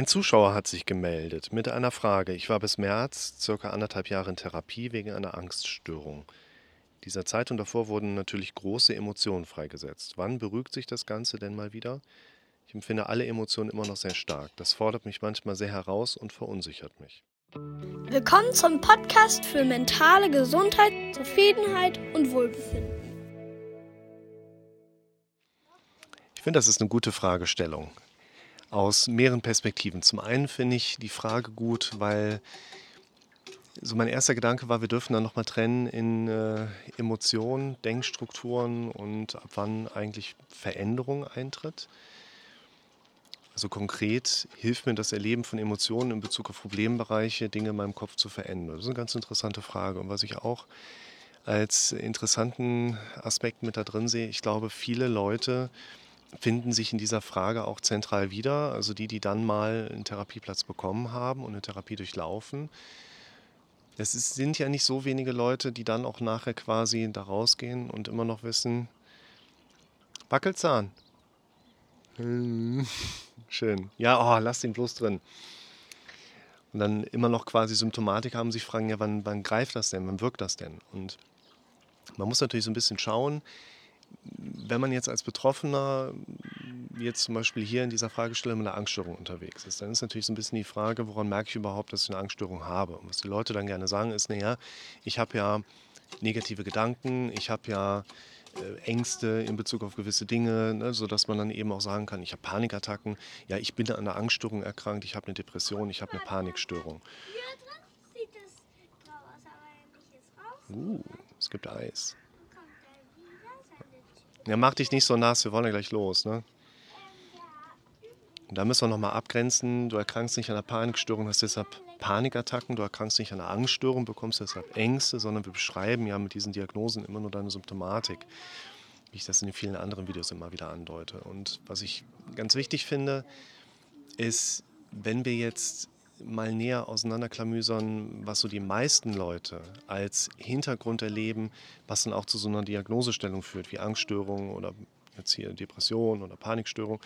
Ein Zuschauer hat sich gemeldet mit einer Frage. Ich war bis März circa anderthalb Jahre in Therapie wegen einer Angststörung. Dieser Zeit und davor wurden natürlich große Emotionen freigesetzt. Wann beruhigt sich das Ganze denn mal wieder? Ich empfinde alle Emotionen immer noch sehr stark. Das fordert mich manchmal sehr heraus und verunsichert mich. Willkommen zum Podcast für mentale Gesundheit, Zufriedenheit und Wohlbefinden. Ich finde, das ist eine gute Fragestellung aus mehreren Perspektiven. Zum einen finde ich die Frage gut, weil so mein erster Gedanke war, wir dürfen dann nochmal trennen in äh, Emotionen, Denkstrukturen und ab wann eigentlich Veränderung eintritt. Also konkret hilft mir das Erleben von Emotionen in Bezug auf Problembereiche, Dinge in meinem Kopf zu verändern. Das ist eine ganz interessante Frage. Und was ich auch als interessanten Aspekt mit da drin sehe, ich glaube, viele Leute finden sich in dieser Frage auch zentral wieder. Also die, die dann mal einen Therapieplatz bekommen haben und eine Therapie durchlaufen. Es ist, sind ja nicht so wenige Leute, die dann auch nachher quasi da rausgehen und immer noch wissen, Wackelzahn. Schön. Ja, oh, lass den bloß drin. Und dann immer noch quasi Symptomatik haben, sich fragen, ja, wann, wann greift das denn, wann wirkt das denn? Und man muss natürlich so ein bisschen schauen, wenn man jetzt als Betroffener jetzt zum Beispiel hier in dieser Fragestellung mit einer Angststörung unterwegs ist, dann ist natürlich so ein bisschen die Frage, woran merke ich überhaupt, dass ich eine Angststörung habe? Und was die Leute dann gerne sagen ist, naja, ich habe ja negative Gedanken, ich habe ja äh, Ängste in Bezug auf gewisse Dinge, ne, sodass man dann eben auch sagen kann, ich habe Panikattacken, ja, ich bin an einer Angststörung erkrankt, ich habe eine Depression, ich habe eine Panikstörung. Uh, es gibt Eis. Ja, mach dich nicht so nass, wir wollen ja gleich los. Ne? Da müssen wir nochmal abgrenzen. Du erkrankst nicht an einer Panikstörung, hast deshalb Panikattacken, du erkrankst nicht an einer Angststörung, bekommst deshalb Ängste, sondern wir beschreiben ja mit diesen Diagnosen immer nur deine Symptomatik, wie ich das in den vielen anderen Videos immer wieder andeute. Und was ich ganz wichtig finde, ist, wenn wir jetzt mal näher auseinanderklamüsern, was so die meisten Leute als Hintergrund erleben, was dann auch zu so einer Diagnosestellung führt, wie Angststörungen oder jetzt hier Depression oder Panikstörung.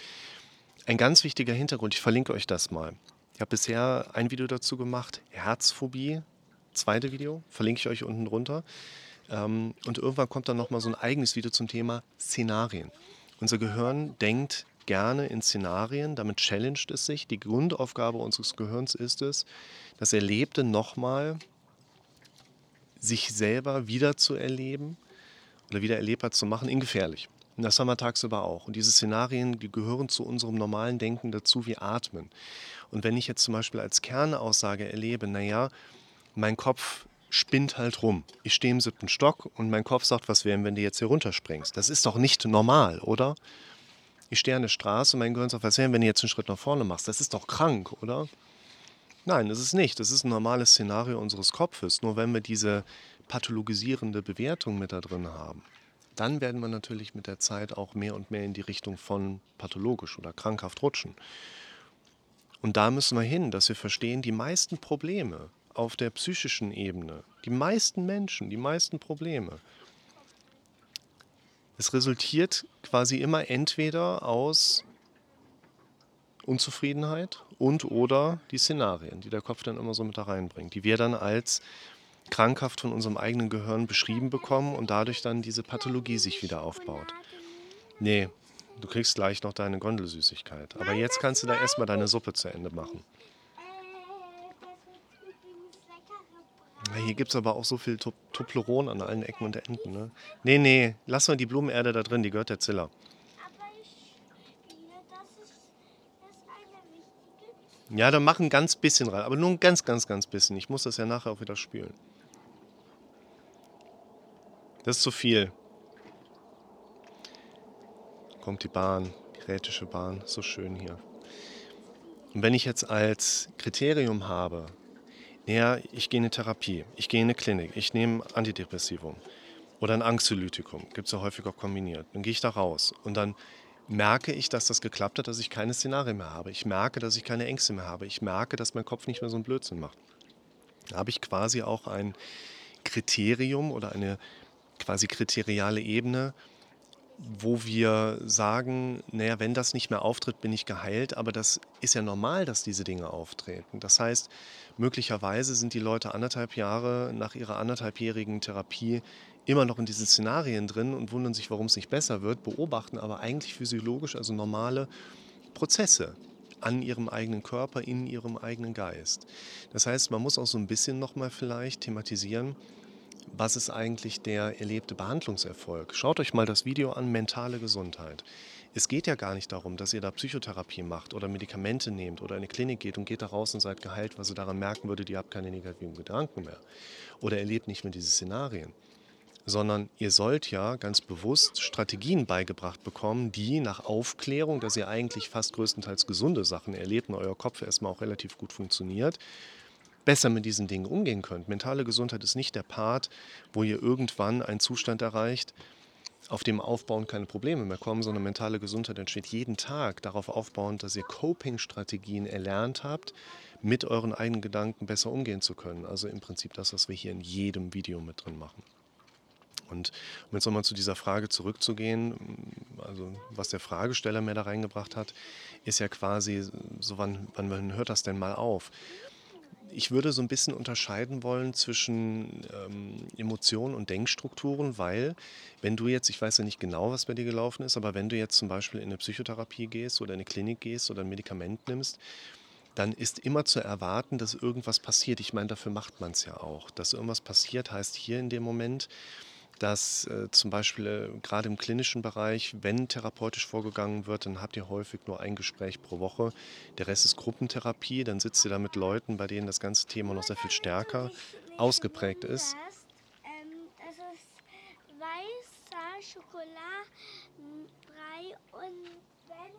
Ein ganz wichtiger Hintergrund, ich verlinke euch das mal. Ich habe bisher ein Video dazu gemacht, Herzphobie, zweite Video, verlinke ich euch unten drunter. Ähm, und irgendwann kommt dann nochmal so ein eigenes Video zum Thema Szenarien. Unser Gehirn denkt gerne in Szenarien, damit challenged es sich. Die Grundaufgabe unseres Gehirns ist es, das Erlebte nochmal sich selber wieder zu erleben oder wieder erlebbar zu machen, in gefährlich. Und das haben wir tagsüber auch. Und diese Szenarien, die gehören zu unserem normalen Denken dazu wie Atmen. Und wenn ich jetzt zum Beispiel als Kernaussage erlebe, naja, mein Kopf spinnt halt rum. Ich stehe im siebten Stock und mein Kopf sagt, was wäre, wenn du jetzt hier runterspringst? Das ist doch nicht normal, oder? Ich stehe an der Straße und mein Gehirn sagt, was wäre, wenn du jetzt einen Schritt nach vorne machst? Das ist doch krank, oder? Nein, das ist nicht. Das ist ein normales Szenario unseres Kopfes. Nur wenn wir diese pathologisierende Bewertung mit da drin haben, dann werden wir natürlich mit der Zeit auch mehr und mehr in die Richtung von pathologisch oder krankhaft rutschen. Und da müssen wir hin, dass wir verstehen, die meisten Probleme auf der psychischen Ebene, die meisten Menschen, die meisten Probleme, es resultiert quasi immer entweder aus Unzufriedenheit und oder die Szenarien, die der Kopf dann immer so mit da reinbringt, die wir dann als krankhaft von unserem eigenen Gehirn beschrieben bekommen und dadurch dann diese Pathologie sich wieder aufbaut. Nee, du kriegst gleich noch deine Gondelsüßigkeit. Aber jetzt kannst du da erstmal deine Suppe zu Ende machen. Hier gibt es aber auch so viel Tupleron an allen Ecken und Enden. Ne? Nee, nee, lass mal die Blumenerde da drin, die gehört der Ziller. Ja, dann mach ein ganz bisschen rein, aber nur ein ganz, ganz, ganz bisschen. Ich muss das ja nachher auch wieder spülen. Das ist zu viel. Kommt die Bahn, die Rätische Bahn, so schön hier. Und wenn ich jetzt als Kriterium habe, naja, ich gehe in eine Therapie, ich gehe in eine Klinik, ich nehme Antidepressivum oder ein Angstzylytikum, gibt es ja häufig auch kombiniert. Dann gehe ich da raus und dann merke ich, dass das geklappt hat, dass ich keine Szenarien mehr habe. Ich merke, dass ich keine Ängste mehr habe. Ich merke, dass mein Kopf nicht mehr so einen Blödsinn macht. Da habe ich quasi auch ein Kriterium oder eine quasi kriteriale Ebene, wo wir sagen, naja, wenn das nicht mehr auftritt, bin ich geheilt, aber das ist ja normal, dass diese Dinge auftreten. Das heißt, möglicherweise sind die Leute anderthalb Jahre nach ihrer anderthalbjährigen Therapie immer noch in diesen Szenarien drin und wundern sich, warum es nicht besser wird, beobachten aber eigentlich physiologisch, also normale Prozesse an ihrem eigenen Körper, in ihrem eigenen Geist. Das heißt, man muss auch so ein bisschen nochmal vielleicht thematisieren, was ist eigentlich der erlebte Behandlungserfolg? Schaut euch mal das Video an, mentale Gesundheit. Es geht ja gar nicht darum, dass ihr da Psychotherapie macht oder Medikamente nehmt oder in eine Klinik geht und geht da raus und seid geheilt, weil ihr daran merken würdet, ihr habt keine negativen Gedanken mehr oder erlebt nicht mehr diese Szenarien. Sondern ihr sollt ja ganz bewusst Strategien beigebracht bekommen, die nach Aufklärung, dass ihr eigentlich fast größtenteils gesunde Sachen erlebt und euer Kopf erstmal auch relativ gut funktioniert, besser mit diesen Dingen umgehen könnt. Mentale Gesundheit ist nicht der Part, wo ihr irgendwann einen Zustand erreicht, auf dem Aufbauen keine Probleme mehr kommen, sondern mentale Gesundheit entsteht jeden Tag darauf aufbauend, dass ihr Coping-Strategien erlernt habt, mit euren eigenen Gedanken besser umgehen zu können. Also im Prinzip das, was wir hier in jedem Video mit drin machen. Und um jetzt nochmal zu dieser Frage zurückzugehen, also was der Fragesteller mir da reingebracht hat, ist ja quasi, so wann, wann hört das denn mal auf? Ich würde so ein bisschen unterscheiden wollen zwischen ähm, Emotionen und Denkstrukturen, weil wenn du jetzt, ich weiß ja nicht genau, was bei dir gelaufen ist, aber wenn du jetzt zum Beispiel in eine Psychotherapie gehst oder in eine Klinik gehst oder ein Medikament nimmst, dann ist immer zu erwarten, dass irgendwas passiert. Ich meine, dafür macht man es ja auch. Dass irgendwas passiert, heißt hier in dem Moment, dass äh, zum Beispiel äh, gerade im klinischen Bereich, wenn therapeutisch vorgegangen wird, dann habt ihr häufig nur ein Gespräch pro Woche. Der Rest ist Gruppentherapie. Dann sitzt ihr da mit Leuten, bei denen das ganze Thema noch sehr viel stärker ausgeprägt ist. Das ist weißer Schokoladenbrei und wenn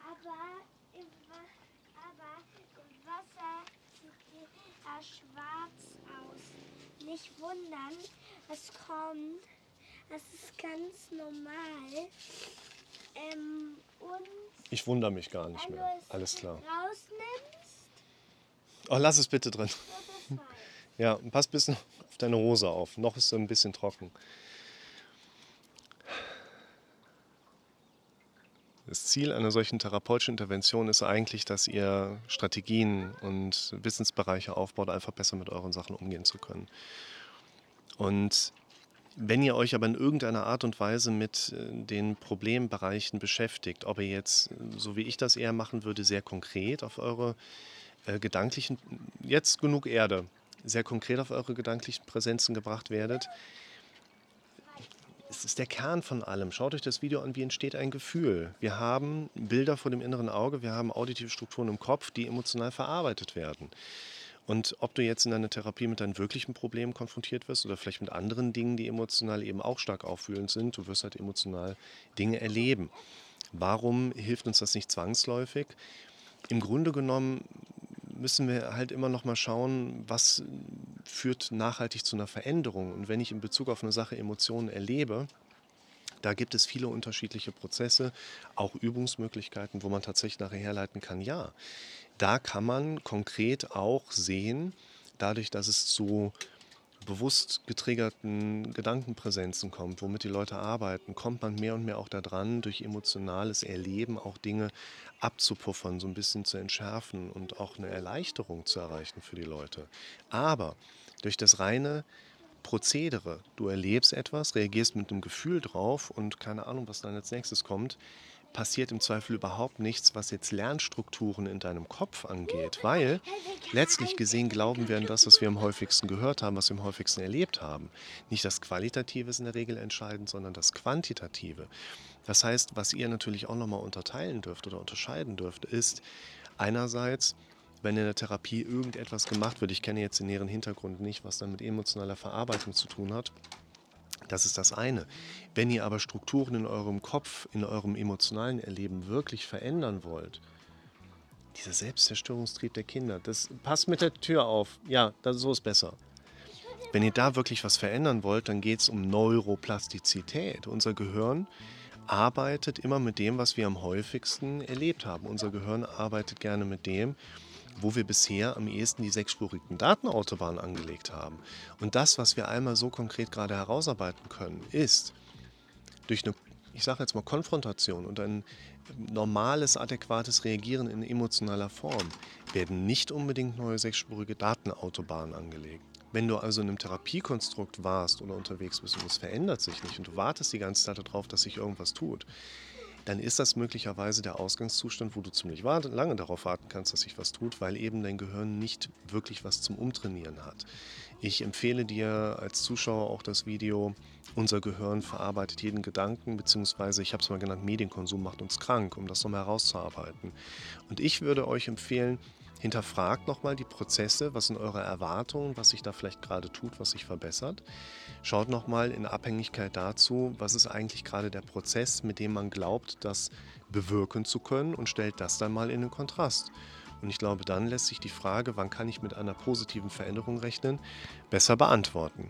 aber im, aber im Wasser sieht er schwarz aus. Nicht wundern, was kommt. Das ist ganz normal. Ähm, und ich wundere mich gar nicht mehr. Alles klar. Rausnimmst, Oh, lass es bitte drin. Ja, pass ein bisschen auf deine Hose auf. Noch ist sie ein bisschen trocken. Das Ziel einer solchen therapeutischen Intervention ist eigentlich, dass ihr Strategien und Wissensbereiche aufbaut, einfach besser mit euren Sachen umgehen zu können. Und wenn ihr euch aber in irgendeiner Art und Weise mit äh, den Problembereichen beschäftigt, ob ihr jetzt, so wie ich das eher machen würde, sehr konkret auf eure äh, gedanklichen, jetzt genug Erde, sehr konkret auf eure gedanklichen Präsenzen gebracht werdet, es ist der Kern von allem. Schaut euch das Video an, wie entsteht ein Gefühl. Wir haben Bilder vor dem inneren Auge, wir haben auditive Strukturen im Kopf, die emotional verarbeitet werden. Und ob du jetzt in deiner Therapie mit deinen wirklichen Problemen konfrontiert wirst oder vielleicht mit anderen Dingen, die emotional eben auch stark auffühlend sind, du wirst halt emotional Dinge erleben. Warum hilft uns das nicht zwangsläufig? Im Grunde genommen müssen wir halt immer noch mal schauen, was führt nachhaltig zu einer Veränderung. Und wenn ich in Bezug auf eine Sache Emotionen erlebe, da gibt es viele unterschiedliche Prozesse, auch Übungsmöglichkeiten, wo man tatsächlich nachher herleiten kann, ja, da kann man konkret auch sehen, dadurch, dass es zu bewusst getriggerten Gedankenpräsenzen kommt, womit die Leute arbeiten, kommt man mehr und mehr auch daran, durch emotionales Erleben auch Dinge abzupuffern, so ein bisschen zu entschärfen und auch eine Erleichterung zu erreichen für die Leute. Aber durch das reine Prozedere, du erlebst etwas, reagierst mit einem Gefühl drauf und keine Ahnung, was dann als nächstes kommt, passiert im Zweifel überhaupt nichts, was jetzt Lernstrukturen in deinem Kopf angeht, weil letztlich gesehen glauben wir an das, was wir am häufigsten gehört haben, was wir am häufigsten erlebt haben. Nicht das Qualitative ist in der Regel entscheidend, sondern das Quantitative. Das heißt, was ihr natürlich auch nochmal unterteilen dürft oder unterscheiden dürft, ist einerseits, wenn in der Therapie irgendetwas gemacht wird, ich kenne jetzt den näheren Hintergrund nicht, was dann mit emotionaler Verarbeitung zu tun hat, das ist das eine. Wenn ihr aber Strukturen in eurem Kopf, in eurem emotionalen Erleben wirklich verändern wollt, dieser Selbstzerstörungstrieb der Kinder, das passt mit der Tür auf. Ja, das, so ist besser. Wenn ihr da wirklich was verändern wollt, dann geht es um Neuroplastizität. Unser Gehirn arbeitet immer mit dem, was wir am häufigsten erlebt haben. Unser Gehirn arbeitet gerne mit dem, wo wir bisher am ehesten die sechsspurigen Datenautobahnen angelegt haben. Und das, was wir einmal so konkret gerade herausarbeiten können, ist, durch eine, ich sage jetzt mal, Konfrontation und ein normales, adäquates Reagieren in emotionaler Form werden nicht unbedingt neue sechsspurige Datenautobahnen angelegt. Wenn du also in einem Therapiekonstrukt warst oder unterwegs bist und es verändert sich nicht und du wartest die ganze Zeit darauf, dass sich irgendwas tut, dann ist das möglicherweise der Ausgangszustand, wo du ziemlich lange darauf warten kannst, dass sich was tut, weil eben dein Gehirn nicht wirklich was zum Umtrainieren hat. Ich empfehle dir als Zuschauer auch das Video Unser Gehirn verarbeitet jeden Gedanken, beziehungsweise ich habe es mal genannt, Medienkonsum macht uns krank, um das nochmal herauszuarbeiten. Und ich würde euch empfehlen, Hinterfragt nochmal die Prozesse, was sind eure Erwartungen, was sich da vielleicht gerade tut, was sich verbessert. Schaut nochmal in Abhängigkeit dazu, was ist eigentlich gerade der Prozess, mit dem man glaubt, das bewirken zu können und stellt das dann mal in den Kontrast. Und ich glaube, dann lässt sich die Frage, wann kann ich mit einer positiven Veränderung rechnen, besser beantworten.